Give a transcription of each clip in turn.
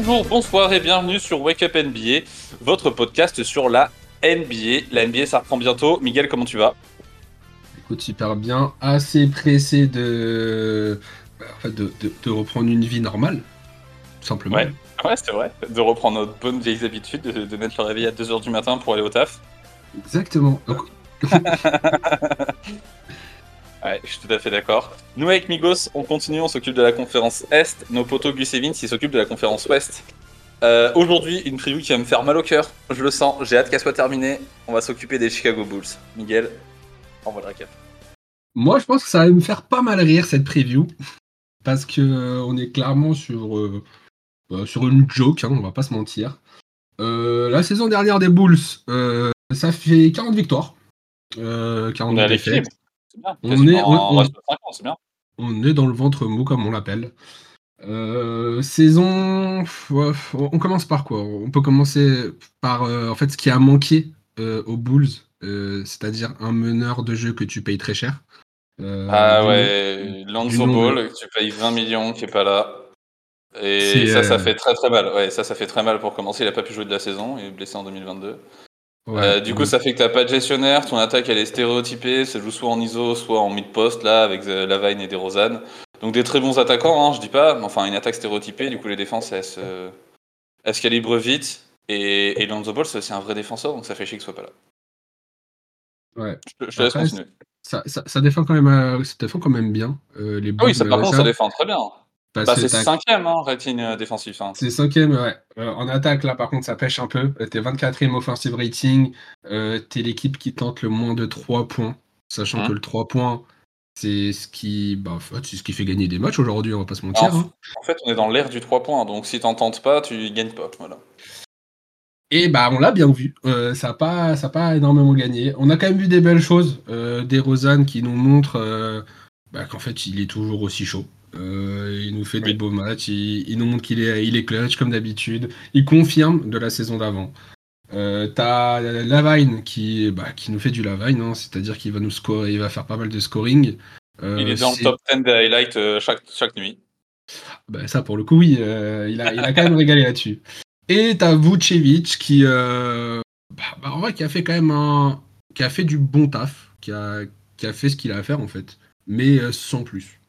Bonjour, bonsoir et bienvenue sur Wake Up NBA, votre podcast sur la NBA. La NBA, ça reprend bientôt. Miguel, comment tu vas? Écoute, super bien. Assez pressé de, fait, de, de- de reprendre une vie normale, tout simplement. Ouais. Ouais, c'est vrai. De reprendre notre bonne vieille habitude de, de mettre le réveil à 2h du matin pour aller au taf. Exactement. Donc, Ouais, je suis tout à fait d'accord. Nous, avec Migos, on continue, on s'occupe de la conférence Est. Nos potos Gus et Vince, ils s'occupent de la conférence Ouest. Euh, Aujourd'hui, une preview qui va me faire mal au cœur. Je le sens, j'ai hâte qu'elle soit terminée. On va s'occuper des Chicago Bulls. Miguel, envoie le récap. moi, je pense que ça va me faire pas mal rire cette preview, parce que euh, on est clairement sur, euh, sur une joke, hein, on va pas se mentir. La saison dernière des Bulls, ça fait 40 victoires. Euh, 40 On est à défaites. l'équilibre. C'est bien. On est- on- en on- reste de 50, c'est bien. On est dans le ventre mou, comme on l'appelle. Euh, saison. ouais, on commence par quoi? On peut commencer par euh, en fait ce qui a manqué euh, aux Bulls, c'est-à-dire un meneur de jeu que tu payes très cher. Ah ouais, Lonzo Ball, que tu payes 20 millions, qui est pas là. Et ça, ça fait très très mal. Ouais, ça, ça fait très mal pour commencer. Il a pas pu jouer de la saison, il est blessé en 2022. Ouais, Euh, du coup, donc, ça fait que t'as pas de gestionnaire, ton attaque elle est stéréotypée, ça joue soit en ISO, soit en mid-post, là, avec euh, Lavine et DeRozan. Donc des très bons attaquants, hein, je dis pas, mais enfin une attaque stéréotypée, du coup les défenses elles se, elles se calibrent vite. Et, et Lonzo Ball, c'est un vrai défenseur, donc ça fait chier qu'il soit pas là. ouais. Je, te- je te laisse Après, continuer. Ça, ça- ça défend quand même, euh, ça défend quand même bien. euh, les Ah oui, ça par contre, ça défend très bien. Parce Bah, c'est cinquième, hein, rating euh, défensif. Hein. C'est cinquième, ouais. Euh, en attaque, là, par contre, ça pêche un peu. Euh, T'es 24e offensive rating. Euh, T'es l'équipe qui tente le moins de 3 points. Sachant Hein que le 3 points, c'est ce qui, bah, en fait, c'est ce qui fait gagner des matchs aujourd'hui, on va pas se En, mentir. hein. en fait, on est dans l'ère du 3 points, donc si t'en tentes pas, tu gagnes pas. Voilà. Et bah, on l'a bien vu. Euh, ça n'a pas, ça a pas énormément gagné. On a quand même vu des belles choses. Des Rosanne qui nous montrent bah, qu'en fait, il est toujours aussi chaud. Euh, il nous fait des beaux matchs. Il, il nous montre qu'il est, il est clutch comme d'habitude. Il confirme de la saison d'avant. Euh, T'as Lavine qui, bah, qui nous fait du Lavine, hein, c'est-à-dire qu'il va nous scorer, il va faire pas mal de scoring. Euh, Il est dans le top 10 des highlights chaque, chaque nuit. bah, ça, pour le coup, oui, il, a, il a quand même régalé là-dessus. Et t'as Vucevic qui, bah, bah, en vrai, qui a fait quand même un, qui a fait du bon taf, qui a, qui a fait ce qu'il a à faire en fait, mais sans plus.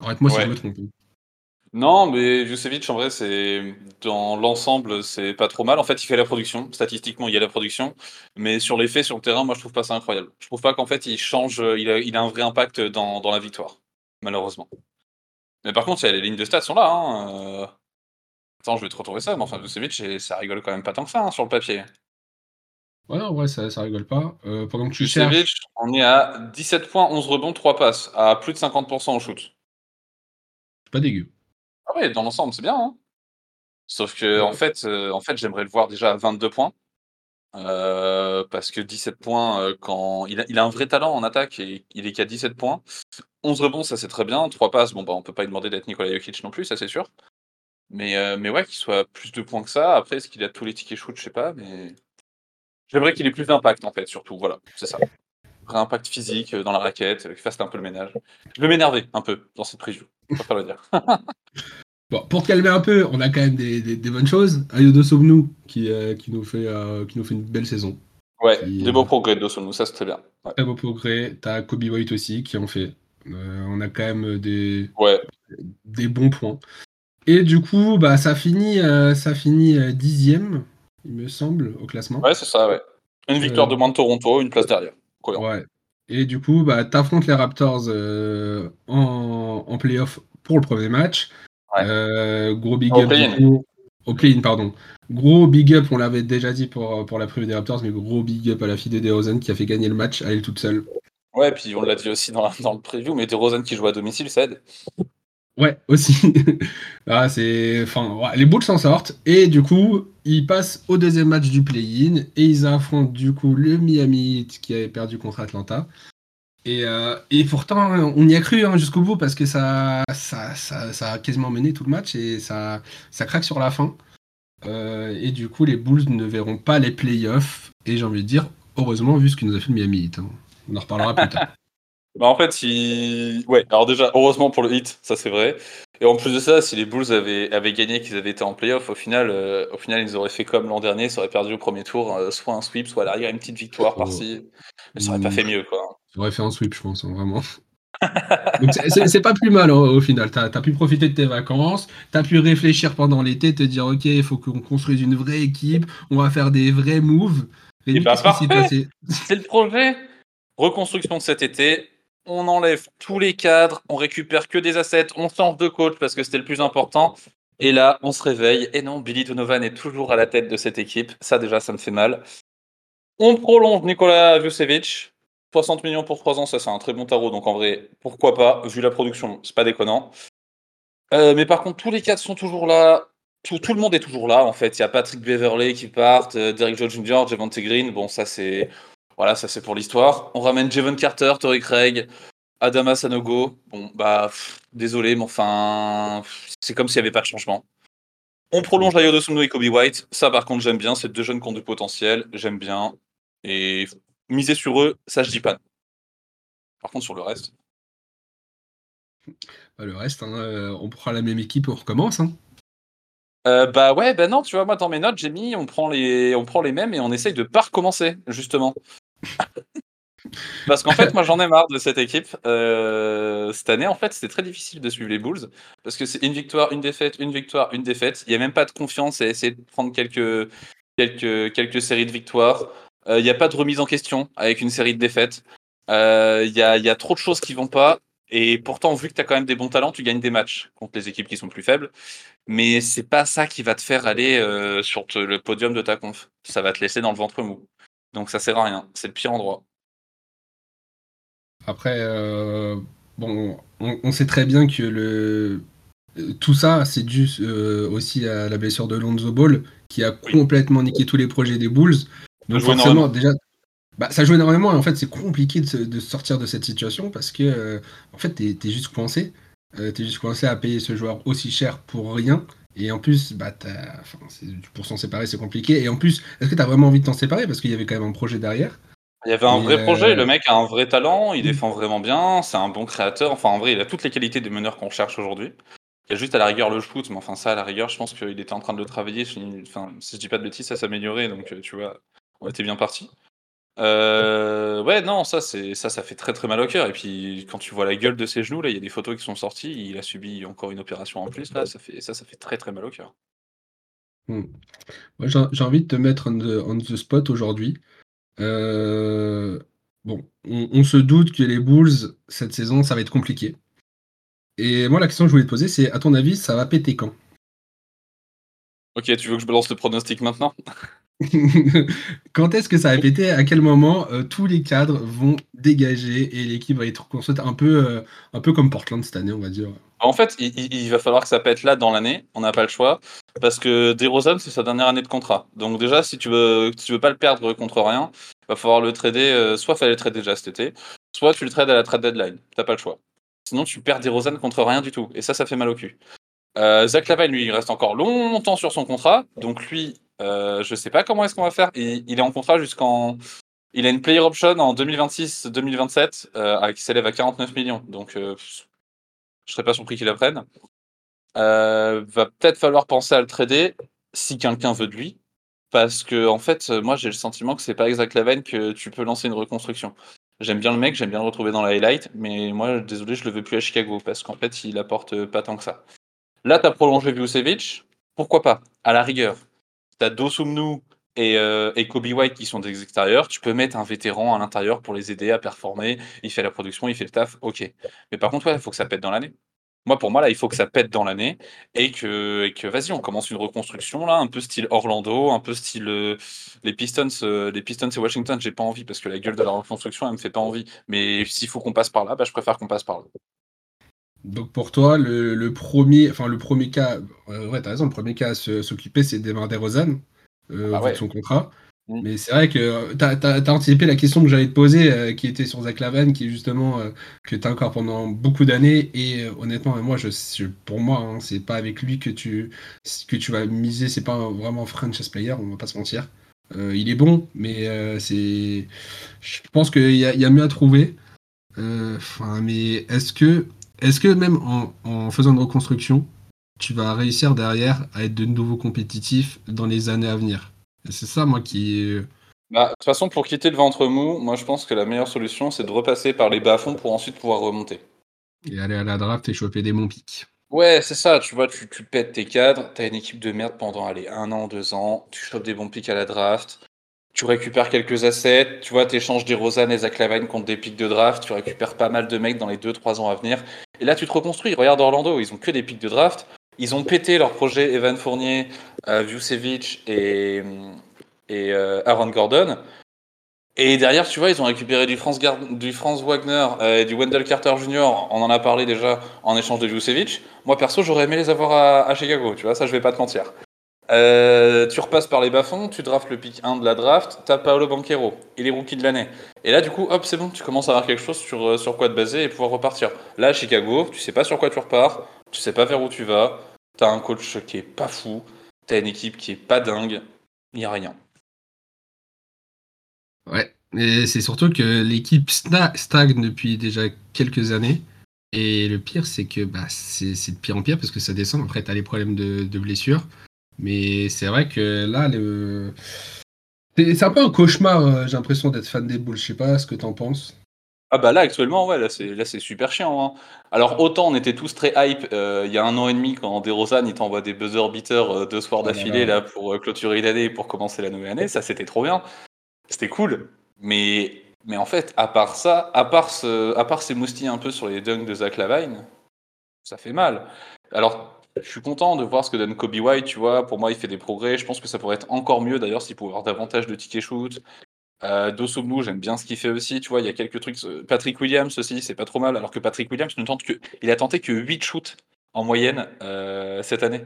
Arrête-moi si Ouais. je me trompe. Non, mais Vucevic, en vrai, c'est dans l'ensemble, c'est pas trop mal. En fait, il fait la production. Statistiquement, il y a la production. Mais sur les faits, sur le terrain, moi, je trouve pas ça incroyable. Je trouve pas qu'en fait, il change, il a, il a un vrai impact dans, dans la victoire, malheureusement. Mais par contre, les lignes de stats sont là. Hein. euh. Attends, je vais te retrouver ça. Mais enfin, Vucevic, ça rigole quand même pas tant que ça hein, sur le papier. Ouais, en vrai, ça, ça rigole pas. Euh, pendant que tu cherches, Vucevic, on est à 17 points, 11 rebonds, 3 passes, à plus de 50% au shoot. Pas dégueu. Ah ouais, dans l'ensemble, c'est bien. hein. Sauf que, en fait, euh, en fait j'aimerais le voir déjà à 22 points. Euh, parce que 17 points, euh, quand il a, il a un vrai talent en attaque et il est qu'à 17 points. 11 rebonds, ça c'est très bien. 3 passes, bon, bah, on peut pas lui demander d'être Nikola Jokic non plus, ça c'est sûr. Mais, euh, mais ouais, qu'il soit plus de points que ça. Après, est-ce qu'il a tous les tickets shoot? Je sais pas, mais. J'aimerais qu'il ait plus d'impact en fait, surtout. Voilà, c'est ça. Impact physique euh, dans la raquette, euh, qu'il fasse un peu le ménage. Je vais m'énerver un peu dans cette preview. Préfère le dire. Bon, pour calmer un peu, on a quand même des, des- des bonnes choses. Ayodo Sobnou qui, euh, qui, nous fait, euh, qui nous fait une belle saison. Ouais, Qui, des beaux progrès de Dawson, ça c'est très bien. Ouais. Très beau progrès. T'as Kobe White aussi qui en fait. Euh, on a quand même des, Ouais, des bons points. Et du coup, bah, ça finit, ça finit dixième, il me semble, au classement. ouais c'est ça, ouais. Une victoire de moins de Toronto, une place derrière. Ouais. Et du coup, bah, t'affrontes les Raptors euh, en, en playoff pour le premier match. Ouais. Euh, gros big up. Au play-in, pardon. Gros big up, on l'avait déjà dit pour, pour la preview des Raptors, mais gros big up à la fille de DeRozan qui a fait gagner le match à elle toute seule. Ouais, puis on l'a dit aussi dans, la- dans le preview, mais DeRozan qui joue à domicile, ça aide. Ouais, aussi. ah, c'est... Enfin, les Bulls s'en sortent. Et du coup, ils passent au deuxième match du play-in. Et ils affrontent du coup le Miami Heat qui avait perdu contre Atlanta. Et, euh, pourtant, on y a cru hein, jusqu'au bout parce que ça, ça, ça, a quasiment mené tout le match et ça, ça craque sur la fin. Euh, et du coup, les Bulls ne verront pas les playoffs. Et j'ai envie de dire, heureusement, vu ce que nous a fait le Miami Heat. hein. On en reparlera plus tard. Bah en fait, il... ouais. Alors déjà, heureusement pour le hit, ça c'est vrai. Et en plus de ça, si les Bulls avaient, avaient gagné, qu'ils avaient été en playoff, au final, euh, au final, ils auraient fait comme l'an dernier, ils auraient perdu au premier tour, euh, soit un sweep, soit à l'arrière une petite victoire par-ci. Mais ça aurait pas fait mieux, quoi. Ça aurait fait un sweep, je pense, hein, vraiment. c'est pas plus mal hein, au final. T'as as pu profiter de tes vacances, t'as pu réfléchir pendant l'été, te dire ok, il faut qu'on construise une vraie équipe, on va faire des vrais moves. Et, bah, C'est le projet. Reconstruction de cet été. On enlève tous les cadres, on récupère que des assets, on change de coach parce que c'était le plus important. Et là, on se réveille. Et non, Billy Donovan est toujours à la tête de cette équipe. Ça, déjà, ça me fait mal. On prolonge Nikola Vucevic. 60 millions pour 3 ans, ça, c'est un très bon tarot. Donc, en vrai, pourquoi pas Vu la production, c'est pas déconnant. Euh, mais par contre, tous les cadres sont toujours là. Tout, le monde est toujours là, en fait. Il y a Patrick Beverley qui part, euh, Derrick Jones Jr., Javante Green. Bon, ça, c'est voilà, ça c'est pour l'histoire. On ramène Javon Carter, Torrey Craig, Adama Sanogo. Bon, bah, désolé, mais enfin, c'est comme s'il n'y avait pas de changement. On prolonge Ayo Dosuno et Kobe White. Ça, par contre, j'aime bien. C'est deux jeunes qui ont du potentiel. J'aime bien. Et miser sur eux, ça, je dis pas. Par contre, sur le reste. Bah, le reste, hein, euh, on prend la même équipe, on recommence. Hein. Euh, bah ouais, bah non, tu vois, moi dans mes notes, j'ai mis on prend les, on prend les mêmes et on essaye de pas recommencer, justement. Parce qu'en fait, moi j'en ai marre de cette équipe. Euh, cette année, en fait, c'était très difficile de suivre les Bulls. Parce que c'est une victoire, une défaite, une victoire, une défaite. Il n'y a même pas de confiance à essayer de prendre quelques, quelques, quelques séries de victoires. Euh, il n'y a pas de remise en question avec une série de défaites. Euh, il y, a, trop de choses qui vont pas. Et pourtant, vu que tu as quand même des bons talents, tu gagnes des matchs contre les équipes qui sont plus faibles. Mais c'est pas ça qui va te faire aller sur le podium de ta conf. Ça va te laisser dans le ventre mou. Donc ça sert à rien. C'est le pire endroit. Après, euh, bon, on, sait très bien que le tout ça, c'est dû euh, aussi à la blessure de Lonzo Ball, qui a complètement niqué tous les projets des Bulls. Donc forcément, déjà, bah, ça joue énormément et en fait, c'est compliqué de, sortir de cette situation parce que euh, en fait, t'es es juste coincé. t'es juste coincé à payer ce joueur aussi cher pour rien. Et en plus, bah, pour s'en séparer, c'est compliqué. Et en plus, est-ce que tu as vraiment envie de t'en séparer? Parce qu'il y avait quand même un projet derrière. Il y avait un vrai projet, euh, le mec a un vrai talent, il mm. défend vraiment bien, c'est un bon créateur. Enfin, en vrai, il a toutes les qualités des meneurs qu'on cherche aujourd'hui. Il y a juste à la rigueur le shoot, mais enfin, ça, à la rigueur, je pense qu'il était en train de le travailler. Enfin, si je dis pas de bêtises, ça s'améliorait, donc euh, tu vois, on était bien parti. Euh, ouais, non, ça, c'est ça, ça fait très très mal au cœur. Et puis, quand tu vois la gueule de ses genoux, là, il y a des photos qui sont sorties. Il a subi encore une opération en plus. Là, ça fait ça, ça fait très très mal au cœur. Hmm. j'ai envie de te mettre on the, spot aujourd'hui. Euh, bon, on, se doute que les Bulls cette saison, ça va être compliqué. Et moi, la question que je voulais te poser, c'est à ton avis, ça va péter quand? Ok, tu veux que je balance le pronostic maintenant? Quand est-ce que ça va péter À quel moment euh, tous les cadres vont dégager et l'équipe va être construite un peu, euh, un peu comme Portland cette année, on va dire? En fait, il, va falloir que ça pète là dans l'année. On n'a pas le choix parce que DeRozan c'est sa dernière année de contrat. Donc déjà, si tu veux, tu veux pas le perdre contre rien, il va falloir le trader. Euh, soit fallait le trader déjà cet été, soit tu le trades à la trade deadline. T'as pas le choix. Sinon, tu perds DeRozan contre rien du tout. Et ça, ça fait mal au cul. Zach Lavine, lui, il reste encore longtemps sur son contrat. Donc lui, euh, je sais pas comment est-ce qu'on va faire. Il, est en contrat jusqu'en. Il a une player option en 2026-2027 euh, qui s'élève à 49 millions. Donc, euh, je serais pas surpris qu'il la prenne. va peut-être falloir penser à le trader si quelqu'un veut de lui. Parce que, en fait, moi, j'ai le sentiment que c'est pas exact la veine que tu peux lancer une reconstruction. J'aime bien le mec, j'aime bien le retrouver dans la highlight, mais moi, désolé, je le veux plus à Chicago parce qu'en fait, il apporte pas tant que ça. Là, tu as prolongé Vucevic, pourquoi pas? À la rigueur, tu as Dosumnu et, euh, et, Kobe White qui sont des extérieurs, tu peux mettre un vétéran à l'intérieur pour les aider à performer. Il fait la production, il fait le taf, ok. Mais par contre, il faut que ça pète dans l'année. Moi, pour moi, là, il faut que ça pète dans l'année et que, que vas-y, on commence une reconstruction, là, un peu style Orlando, un peu style euh, les Pistons, euh, les Pistons et Washington. J'ai pas envie parce que la gueule de la reconstruction, elle me fait pas envie. Mais s'il faut qu'on passe par là, bah, je préfère qu'on passe par là. Donc pour toi, le, premier, enfin le premier cas, euh, ouais, t'as raison, le premier cas à s'occuper, c'est Demar DeRozan, euh, ah son contrat. Mm. Mais c'est vrai que t'as as, anticipé la question que j'allais te poser, euh, qui était sur Zach Lavan, qui est justement euh, que t'as encore pendant beaucoup d'années. Et honnêtement, moi, je, pour moi, hein, c'est pas avec lui que tu que tu vas miser. C'est pas vraiment un franchise player, on va pas se mentir. il est bon, mais c'est, je pense qu'il y, y, a mieux à trouver. Enfin, mais est-ce que, est-ce que même en, faisant une reconstruction, tu vas réussir derrière à être de nouveau compétitif dans les années à venir? C'est ça, moi, qui. Bah, de toute façon, pour quitter le ventre mou, moi je pense que la meilleure solution, c'est de repasser par les bas-fonds pour ensuite pouvoir remonter. Et aller à la draft et choper des bons pics. Ouais, c'est ça, tu vois, tu, tu pètes tes cadres, t'as une équipe de merde pendant allez, un an, deux ans, tu chopes des bons pics à la draft, tu récupères quelques assets, tu vois, t'échanges des Rosanne et Zach contre des pics de draft, tu récupères pas mal de mecs dans les deux, trois ans à venir, et là tu te reconstruis. Regarde Orlando, ils ont que des pics de draft, ils ont pété leur projet Evan Fournier, euh, Vucevic et, euh, Aaron Gordon. Et derrière, tu vois, ils ont récupéré du France, du France Wagner euh, et du Wendell Carter Jr. On en a parlé déjà en échange de Vucevic. Moi, perso, j'aurais aimé les avoir à, Chicago, tu vois, ça, je vais pas te mentir. Euh, tu repasses par les bas-fonds, tu drafts le pick 1 de la draft, t'as Paolo Banquero, il est rookie de l'année. Et là, du coup, hop, c'est bon, tu commences à avoir quelque chose sur, euh, sur quoi te baser et pouvoir repartir. Là, à Chicago, tu sais pas sur quoi tu repars, tu sais pas vers où tu vas, t'as un coach qui est pas fou, t'as une équipe qui est pas dingue, il a rien. Ouais, et c'est surtout que l'équipe stagne depuis déjà quelques années. Et le pire, c'est que bah, c'est de pire en pire parce que ça descend. Après, tu as les problèmes de, blessures. Mais c'est vrai que là, le... c'est un peu un cauchemar, euh, j'ai l'impression d'être fan des boules. Je sais pas ce que tu en penses. Ah bah là actuellement ouais là c'est là c'est super chiant. Hein. Alors autant on était tous très hype euh, il y a un an et demi quand DeRozan il t'envoie des buzzer beaters euh, deux soirs oh d'affilée là pour clôturer l'année pour commencer la nouvelle année, ça c'était trop bien. C'était cool. Mais, mais en fait, à part ça, à part, ce, à part ces moustilles un peu sur les dunks de Zach Lavine, ça fait mal. Alors, je suis content de voir ce que donne Kobe White, tu vois. Pour moi, il fait des progrès. Je pense que ça pourrait être encore mieux d'ailleurs s'il pouvait avoir davantage de tickets shoot. Euh, j'aime bien ce qu'il fait aussi, tu vois. Il y a quelques trucs. Patrick Williams aussi, c'est pas trop mal. Alors que Patrick Williams il a tenté que 8 shoots en moyenne euh, cette année.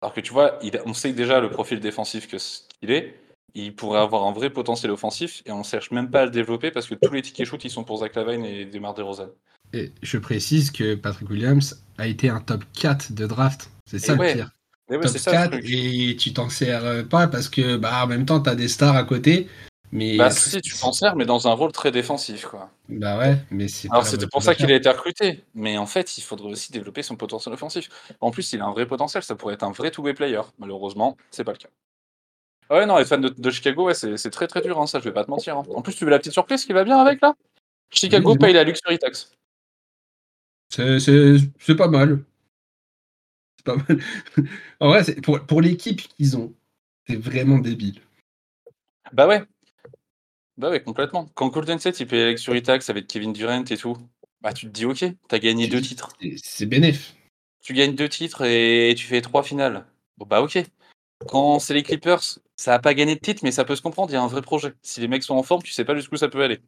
Alors que tu vois, on sait déjà le profil défensif qu'il est il pourrait avoir un vrai potentiel offensif et on ne cherche même pas à le développer parce que tous les tickets shoot ils sont pour Zach Lavine et Demar DeRozan. Et je précise que Patrick Williams a été un top 4 de draft. C'est ça le pire. top 4 et tu t'en sers pas parce que bah, en même temps tu as des stars à côté. Mais bah si, tu t'en sers, mais dans un rôle très défensif, quoi. Bah ouais, mais c'est. Alors c'était pour ça qu'il a été recruté, mais en fait, il faudrait aussi développer son potentiel offensif. En plus, il a un vrai potentiel, ça pourrait être un vrai two-way player. Malheureusement, c'est pas le cas. Ouais, non, les fans de, Chicago, ouais, c'est très très dur, hein, ça, je vais pas te mentir. Hein. En plus, tu veux la petite surprise qui va bien avec là? Chicago paye la luxury tax. C'est pas mal. C'est pas mal. en vrai, pour, pour l'équipe qu'ils ont, c'est vraiment débile. Bah ouais. Bah ouais, complètement. Quand Golden State il paye la luxury tax avec Kevin Durant et tout, bah tu te dis ok, t'as gagné deux titres. C'est bénéf. Tu gagnes deux titres et tu fais trois finales. Bon bah ok. Quand c'est les Clippers, ça a pas gagné de titre, mais ça peut se comprendre, il y a un vrai projet. Si les mecs sont en forme, tu sais pas jusqu'où ça peut aller.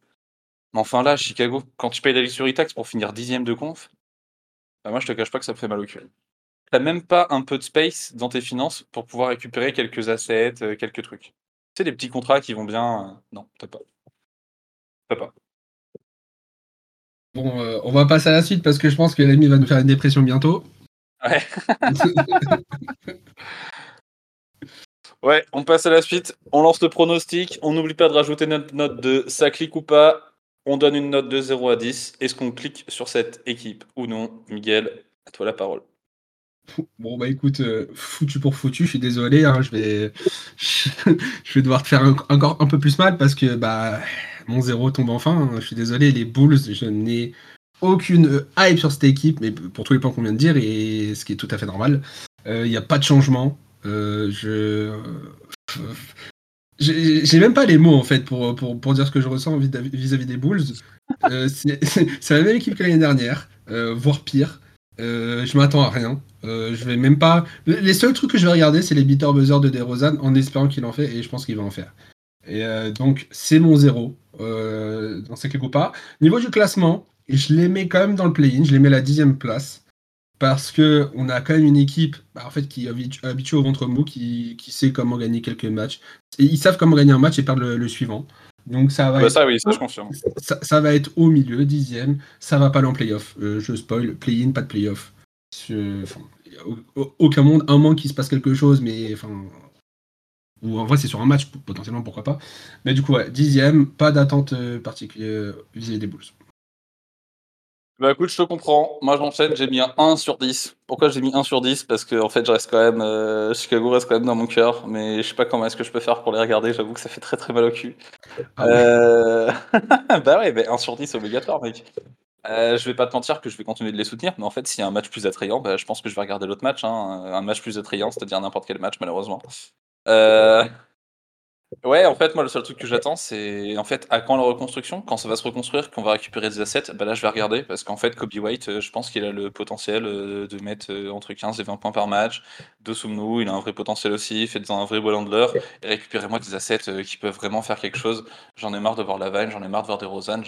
Mais enfin là, Chicago, quand tu payes la luxury tax pour finir dixième de conf, bah moi je te cache pas que ça me fait mal au cul. T'as même pas un peu de space dans tes finances pour pouvoir récupérer quelques assets, euh, quelques trucs. Tu sais, des petits contrats qui vont bien. Euh, non, t'as pas. T'as pas. Bon, euh, on va passer à la suite parce que je pense que l'ami va nous faire une dépression bientôt. Ouais. Ouais, on passe à la suite. On lance le pronostic. On n'oublie pas de rajouter notre note de ça clique ou pas. On donne une note de 0 à 10. Est-ce qu'on clique sur cette équipe ou non? Miguel, à toi la parole. Bon bah écoute, euh, foutu pour foutu, je suis désolé, hein, je vais je vais devoir te faire encore un peu plus mal parce que bah mon zéro tombe enfin. Hein. je suis désolé, les Bulls, je n'ai aucune hype sur cette équipe, mais pour tous les points qu'on vient de dire, et ce qui est tout à fait normal. Euh, il n'y a pas de changement. Euh, je. J'ai même pas les mots en fait pour, pour, pour dire ce que je ressens vis-à-vis des Bulls. Euh, c'est la même équipe que l'année dernière, euh, voire pire. je m'attends à rien. je vais même pas. Les seuls trucs que je vais regarder, c'est les bitter buzzer de DeRozan en espérant qu'il en fait et je pense qu'il va en faire. Et donc c'est mon zéro dans ces quelques pas. Niveau du classement, je les mets quand même dans le play-in. Je les mets à la dixième place parce que on a quand même une équipe bah, en fait qui est habituée au ventre mou, qui, sait comment gagner quelques matchs. Et ils savent comment gagner un match et perdre le, suivant. Donc ça va. Bah, être, ça oui, ça je confirme. Ça, va être au milieu, dixième. Ça va pas aller en playoff. Euh, je spoil, play-in, pas de playoff. aucun monde, un moment qu'il se passe quelque chose, mais enfin. Ou en vrai, c'est sur un match, potentiellement, pourquoi pas. Mais du coup, ouais, dixième, pas d'attente euh, particulière vis-à-vis des Bulls. Bah écoute, je te comprends. Moi, j'enchaîne, j'ai mis un 1 sur 10. Pourquoi j'ai mis 1 sur 10 Parce que en fait, je reste quand même. euh, Chicago reste quand même dans mon cœur, mais je sais pas comment est-ce que je peux faire pour les regarder. J'avoue que ça fait très très mal au cul. Ah ouais. Euh, bah ouais, bah 1 sur 10 obligatoire, mec. Euh, je vais pas te mentir que je vais continuer de les soutenir, mais en fait, s'il y a un match plus attrayant, bah, je pense que je vais regarder l'autre match. hein. Un match plus attrayant, c'est-à-dire n'importe quel match, malheureusement. Euh, Ouais, en fait, moi, le seul truc que j'attends, c'est en fait à quand la reconstruction, quand ça va se reconstruire, qu'on va récupérer des assets? Bah là, je vais regarder parce qu'en fait, Kobe White, euh, je pense qu'il a le potentiel euh, de mettre euh, entre 15 et 20 points par match. Dosumnu, il a un vrai potentiel aussi. Faites-en un vrai ball handler et récupérez-moi des assets qui peuvent vraiment faire quelque chose. J'en ai marre de voir Lavine, j'en ai marre de voir des Rosanne.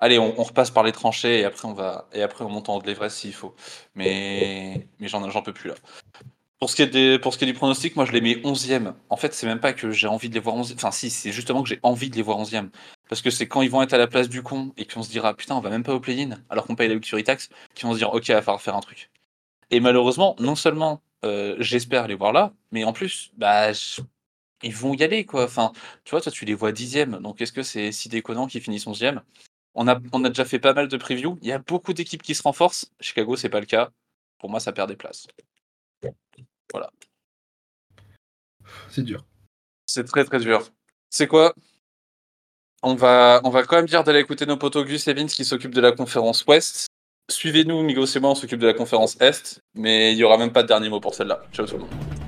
Allez, on, on repasse par les tranchées et après on va et après on monte en haut de l'Everest s'il faut. Mais mais j'en j'en peux plus là. Pour ce qui est du pronostic, moi je les mets 11e. En fait, c'est même pas que j'ai envie de les voir 11 Enfin si, c'est justement que j'ai envie de les voir 11e. Parce que c'est quand ils vont être à la place du con et qu'on se dira putain, on va même pas au play-in alors qu'on paye la luxury tax, qu'ils vont se dire OK, il va falloir faire un truc. Et malheureusement, non seulement euh, j'espère les voir là, mais en plus, bah ils vont y aller quoi. Enfin, tu vois, toi tu les vois 10e, donc est-ce que c'est si déconnant qu'ils finissent 11e on a, on a déjà fait pas mal de previews. Il y a beaucoup d'équipes qui se renforcent. Chicago, c'est pas le cas. Pour moi, ça perd des places. Voilà. C'est dur. C'est très très dur. C'est quoi? On va, on va quand même dire d'aller écouter nos potos Gus et Vince qui s'occupent de la conférence Ouest. Suivez-nous, Migos et moi, on s'occupe de la conférence Est. Mais il y aura même pas de dernier mot pour celle-là. Ciao tout le monde.